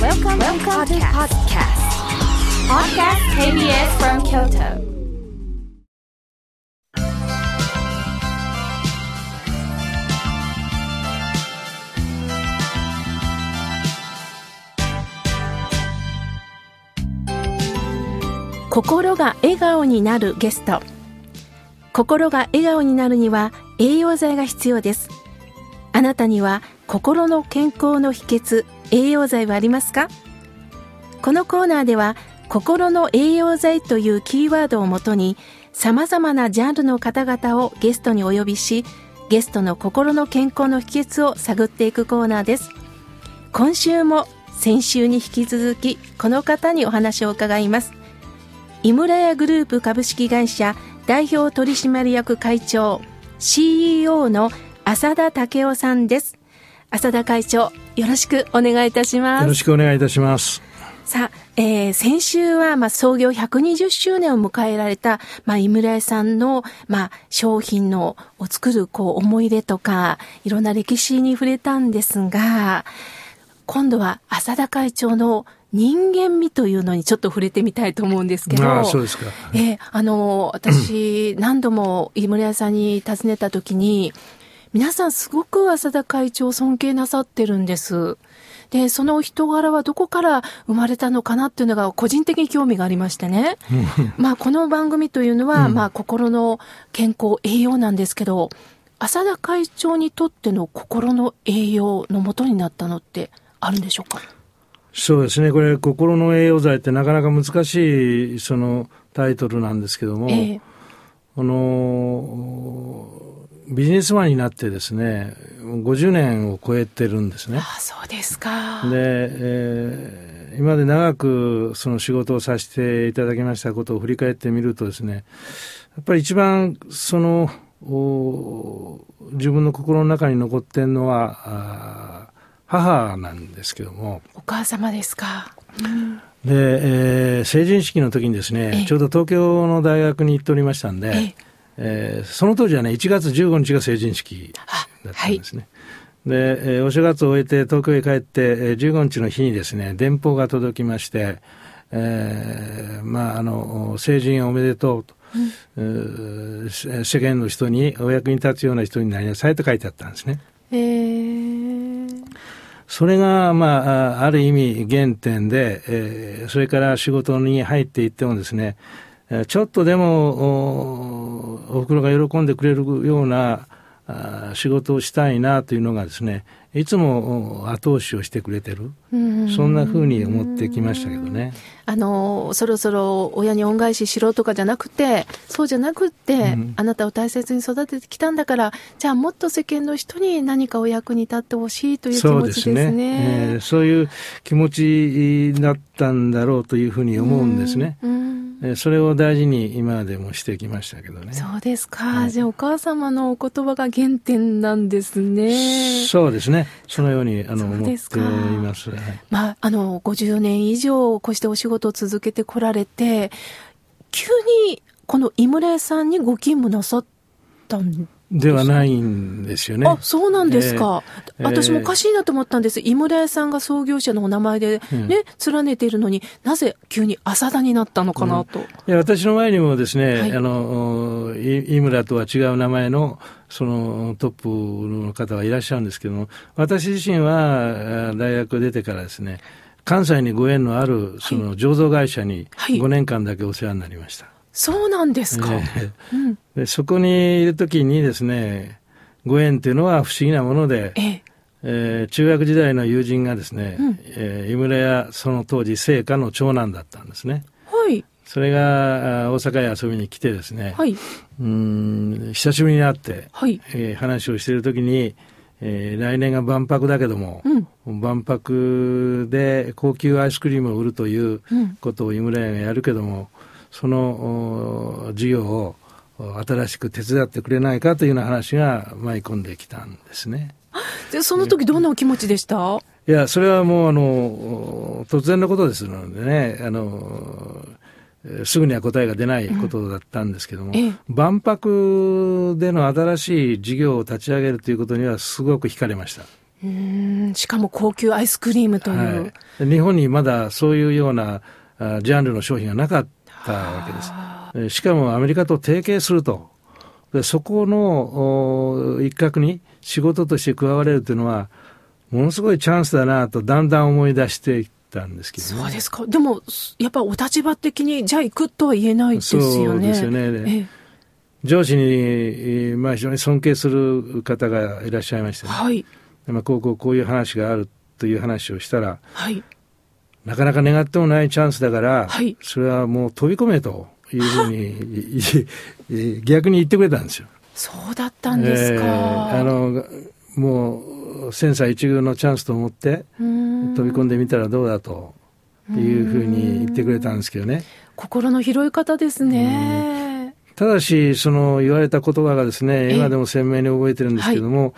Welcome, Welcome to podcast. Podcast KBS from Kyoto. 心が笑顔になるゲスト心が笑顔になるには栄養剤が必要ですあなたには心の健康の秘訣栄養剤はありますか？このコーナーでは心の栄養剤というキーワードをもとに様々なジャンルの方々をゲストにお呼びしゲストの心の健康の秘訣を探っていくコーナーです。今週も先週に引き続きこの方にお話を伺います。井村屋グループ株式会社代表取締役会長 CEO の浅田武夫さんです。浅田会長よろしくお願いいたしますよろしくお願いいたしますさあ、えー、先週は、まあ、創業120周年を迎えられた、まあ、井村屋さんの、まあ、商品の、を作る、こう、思い出とか、いろんな歴史に触れたんですが、今度は浅田会長の人間味というのにちょっと触れてみたいと思うんですけど。ああ、そうですか。えー、あの、私、何度も井村屋さんに訪ねた時に、皆さんすごく浅田会長を尊敬なさってるんです。で、その人柄はどこから生まれたのかなっていうのが個人的に興味がありましてね。まあ、この番組というのは、うん、まあ、心の健康、栄養なんですけど、浅田会長にとっての心の栄養のもとになったのってあるんでしょうか？そうですね。これ、心の栄養剤ってなかなか難しい、そのタイトルなんですけども、えー、あの、ビジネスマンになってですね、50年を超えてるんですね。ああそうですか。で、えー、今まで長くその仕事をさせていただきましたことを振り返ってみるとですね、やっぱり一番その、自分の心の中に残ってるのは、母なんですけども。お母様ですか。うん、で、えー、成人式の時にですね、ちょうど東京の大学に行っておりましたんで、えー、その当時はね、1月15日が成人式だったんですね。はい、で、えー、お正月を終えて東京へ帰って、えー、15日の日にですね、電報が届きまして、えー、まあ、あの、成人おめでとうと。うん、世間の人にお役に立つような人になりなさいと書いてあったんですね。えー、それが、まあ、ある意味原点で、えー、それから仕事に入っていってもですね、ちょっとでもおお袋が喜んでくれるような仕事をしたいなというのがですねいつも後押しをしてくれてる、そんなふうに思ってきましたけどね。あの、そろそろ親に恩返ししろとかじゃなくて、そうじゃなくて、うん、あなたを大切に育ててきたんだから、じゃあもっと世間の人に何かお役に立ってほしいという気持ちですね。そうね、えー、そういう気持ちだったんだろうというふうに思うんですね。うんうん、それを大事に今までもしてきましたけどね。そうですか。はい、じゃあお母様のお言葉が原点なんですね。そうですね。そのようにあの思っています。まああの50年以上こうしてお仕事を続けてこられて急にこの井村屋さんにご勤務なさったんではないんですよね。あ、そうなんですか。えー、私もおかしいなと思ったんです。井村屋さんが創業者のお名前でね、うん、連ねているのになぜ急に浅田になったのかなと。うん、いや私の前にもですね、はい、あの、井村とは違う名前のそのトップの方がいらっしゃるんですけども、私自身は大学出てからですね、関西にご縁のあるその醸造会社に5年間だけお世話になりました。はいそうなんですか。えーうん、でそこにいるときにですね、ご縁っていうのは不思議なもので、ええ。ー、中学時代の友人がですね、うん、えー、井村屋その当時聖火の長男だったんですね。はい。それが大阪へ遊びに来てですね、はい、うん久しぶりに会って、はい。えー、話をしているときに、えー、来年が万博だけども、うん、万博で高級アイスクリームを売るということを井村屋がやるけども、その事業を新しく手伝ってくれないかというような話が舞い込んできたんですね。でその時どんなお気持ちでした？いや、それはもうあの、突然のことですのでね、あの、すぐには答えが出ないことだったんですけども、うん、万博での新しい事業を立ち上げるということにはすごく惹かれました。うんしかも高級アイスクリームという、はい、日本にまだそういうようなジャンルの商品がなかったわけです。しかもアメリカと提携すると。でそこの一角に仕事として加われるというのは、ものすごいチャンスだなとだんだん思い出していったんですけど、ね、そうですか。でも、やっぱお立場的に、じゃあ行くとは言えないですよね。そうですよね。ええ、上司に、まあ、非常に尊敬する方がいらっしゃいまして、ね、はい。まあ、こうこうこういう話があるという話をしたら、はい。なかなか願ってもないチャンスだから、はい、それはもう飛び込めというふうに 逆に言ってくれたんですよ。そうだったんですか。えー、あのもう千差一遇のチャンスと思って飛び込んでみたらどうだというふうに言ってくれたんですけどね。心の広い方ですね。ただし、その言われた言葉がですね、今でも鮮明に覚えてるんですけども、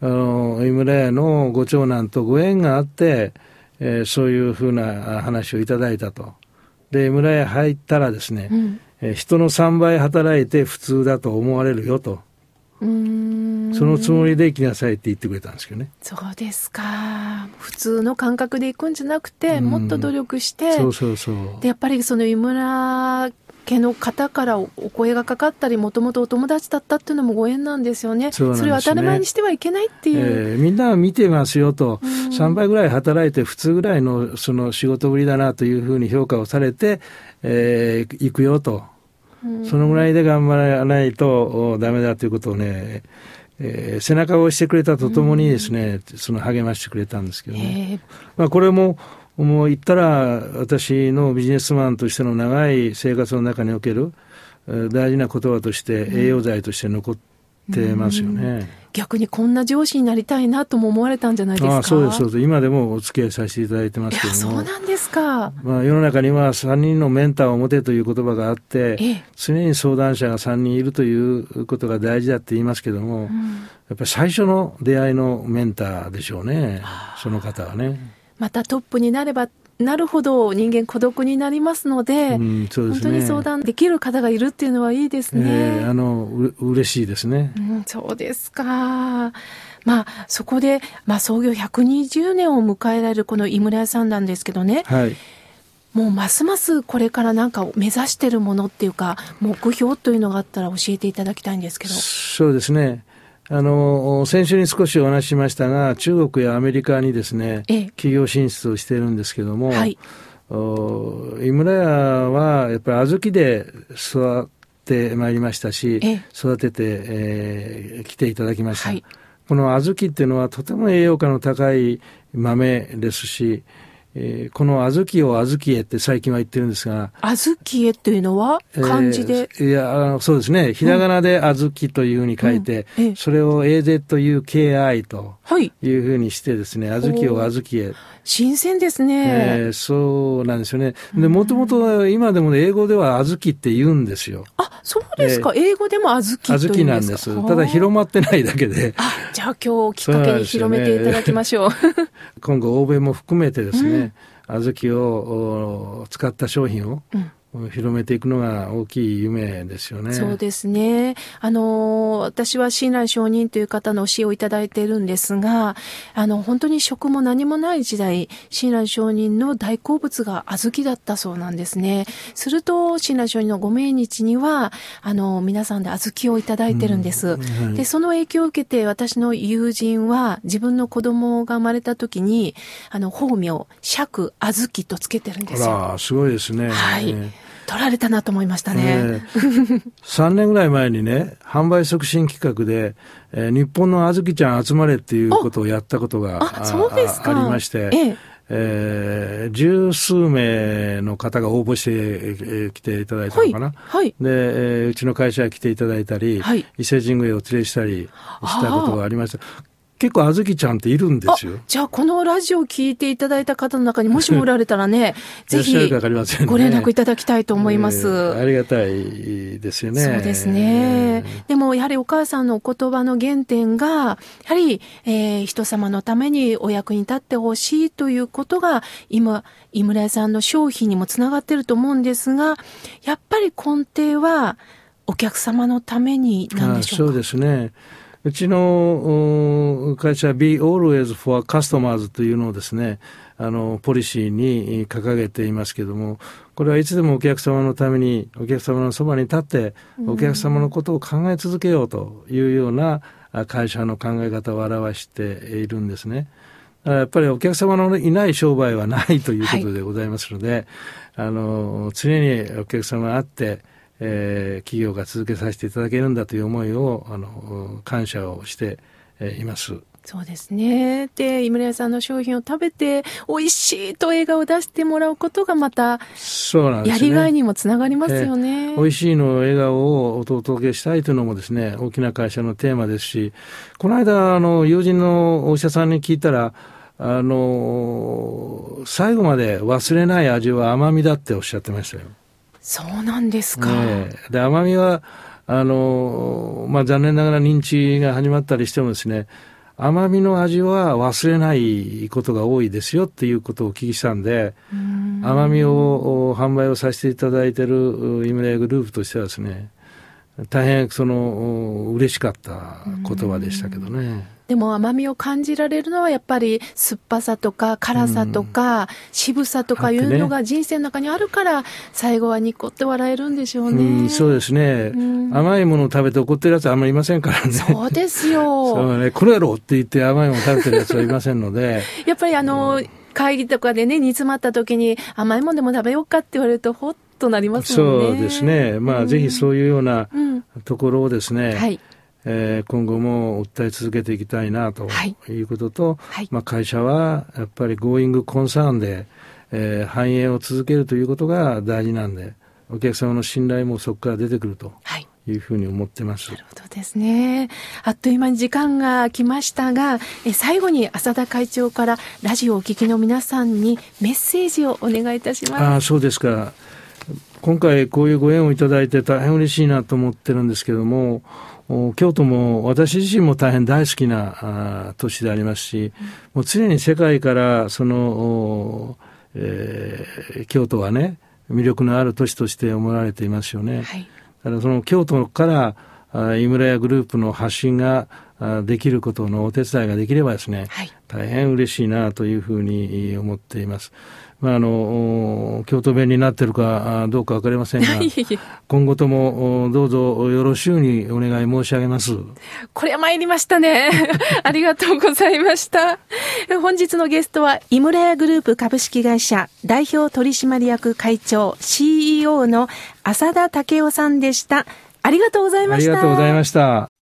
はい、あの、井村屋のご長男とご縁があって、えー、そういうふうな話をいただいたと。で、村へ入ったらですね、うん、えー、人の3倍働いて普通だと思われるよと。そのつもりで行きなさいって言ってくれたんですけどね。そうですか。普通の感覚で行くんじゃなくて、もっと努力して、そうそうそう。で、やっぱりその井村家の方からお声がかかったり、もともとお友達だったっていうのもご縁なんですよね。そ、ね、それを当たり前にしてはいけないっていう。えー、みんなは見てますよと、3倍ぐらい働いて普通ぐらいのその仕事ぶりだなというふうに評価をされて、えー、行くよと。そのぐらいで頑張らないとダメだということをね、えー、背中を押してくれたとともにですね、その励ましてくれたんですけどね。まあこれももう言ったら、私のビジネスマンとしての長い生活の中における大事な言葉として、栄養剤として残ってますよね。逆にこんな上司になりたいなとも思われたんじゃないですか？あそうです、そうです。今でもお付き合いさせていただいてますけどそうなんですか。まあ世の中には3人のメンターを持てという言葉があって、常に相談者が3人いるということが大事だって言いますけども、うん、やっぱり最初の出会いのメンターでしょうね。その方はね。またトップになればなるほど人間孤独になりますので、うんでね、本当に相談できる方がいるっていうのはいいですね。えー、あのう嬉しいですね、うん。そうですか。まあそこで、まあ、創業120年を迎えられるこの井村屋さんなんですけどね。はいもうますますこれからなんか目指してるものっていうか目標というのがあったら教えていただきたいんですけどそうですねあの、先週に少しお話ししましたが、中国やアメリカにですね、企業進出をしているんですけども、はい、井村屋はやっぱり小豆で育ってまいりましたし、育てて、えー、来ていただきました。はい、この小豆っていうのはとても栄養価の高い豆ですし、えー、この小豆を小豆へって最近は言ってるんですが。小豆へというのは漢字で、えー、いや、そうですね。ひらがなで小豆というふうに書いて、うんうん、それを AZUKI というふうにしてですね、はい、小豆を小豆へ。新鮮ですね。えー、そうなんですよね。で、もともと今でも、ね、英語では小豆って言うんですよ。あ、そうですか。えー、英語でも小豆小豆なんです。ただ広まってないだけで。あ、じゃあ今日きっかけに広めていただきましょう。うね、今後欧米も含めてですね、うん、小豆を使った商品を、広めていくのが大きい夢ですよね。そうですね。あの、私は親鸞上人という方の教えをいただいているんですが、あの、本当に食も何もない時代、親鸞上人の大好物が小豆だったそうなんですね。すると、親鸞上人のご命日には、あの、皆さんで小豆をいただいてるんです。うんはい、で、その影響を受けて、私の友人は、自分の子供が生まれた時に、あの、法名、釈小豆とつけてるんですよ。あら、すごいですね。はい。取られたなと思いましたね。えー、3年ぐらい前にね、販売促進企画で、えー、日本のあずきちゃん集まれっていうことをやったことがあありまして、えええー、十数名の方が応募して、えー、来ていただいたのかな。はい。はい、で、えー、うちの会社へ来ていただいたり、はい、伊勢神宮を連れしたりしたことがありました。結構あずきちゃんっているんですよ。じゃあこのラジオを聞いていただいた方の中にもし もおられたらね、ぜひご連絡いただきたいと思います、えー、ありがたいですよね。そうですね。でもやはりお母さんのお言葉の原点が、やはり、えー、人様のためにお役に立ってほしいということが、今、井村屋さんの商品にもつながってると思うんですが、やっぱり根底はお客様のためになんでしょうか？そうですね。うちの会社 Be Always for Customers というのをですね、あの、ポリシーに掲げていますけども、これはいつでもお客様のために、お客様のそばに立って、お客様のことを考え続けようというような会社の考え方を表しているんですね。やっぱりお客様のいない商売はないということでございますので、はい、あの、常にお客様あって、えー、企業が続けさせていただけるんだという思いを、あの、感謝をして、えー、います。そうですね。で、井村屋さんの商品を食べて、美味しいと笑顔を出してもらうことがまた、そうなんですね。やりがいにもつながりますよね。えー、美味しいの笑顔をお届けしたいというのもですね、大きな会社のテーマですし、この間、あの、友人のお医者さんに聞いたら、あの、最後まで忘れない味は甘みだっておっしゃってましたよ。そうなんですか。ね、で、甘みは、あの、まあ、残念ながら認知が始まったりしてもですね、甘みの味は忘れないことが多いですよっていうことをお聞きしたんで、甘みを販売をさせていただいているイムレグループとしてはですね、大変その嬉しかった言葉でしたけどね。でも甘みを感じられるのはやっぱり酸っぱさとか辛さとか渋さとかいうのが人生の中にあるから最後はニコって笑えるんでしょうね。うん、そうですね、甘いものを食べて怒ってるやつはあんまりいませんからね。そうですよ。そうね、これやろって言って甘いもの食べてるやつはいませんので。やっぱりあの、うん、会議とかでね、煮詰まった時に甘いものでも食べようかって言われるとほっとなりますもんね。そうですね。まあ、ぜひそういうようなところをですね、はいえー、今後も訴え続けていきたいなということと、はい、まあ、会社はやっぱりゴーイングコンサーンで、えー、繁栄を続けるということが大事なんで、お客様の信頼もそこから出てくると。いうふうに思ってます。なるほどですね。あっという間に時間が来ましたが、え最後に浅田会長からラジオをお聞きの皆さんにメッセージをお願いいたします。あそうですか。今回こういうご縁をいただいて大変嬉しいなと思ってるんですけども、京都も私自身も大変大好きな都市でありますし、もう常に世界からその、えー、京都はね、魅力のある都市として思われていますよね。はい、だからその京都から井村屋グループの発信ができることのお手伝いができればですね、はい、大変嬉しいなというふうに思っています。まあ、あの、京都弁になってるかどうかわかりませんが、今後ともどうぞよろしゅうにお願い申し上げます。これは参りましたね。ありがとうございました。本日のゲストは、井村屋グループ株式会社代表取締役会長 CEO の浅田武夫さんでした。ありがとうございました。ありがとうございました。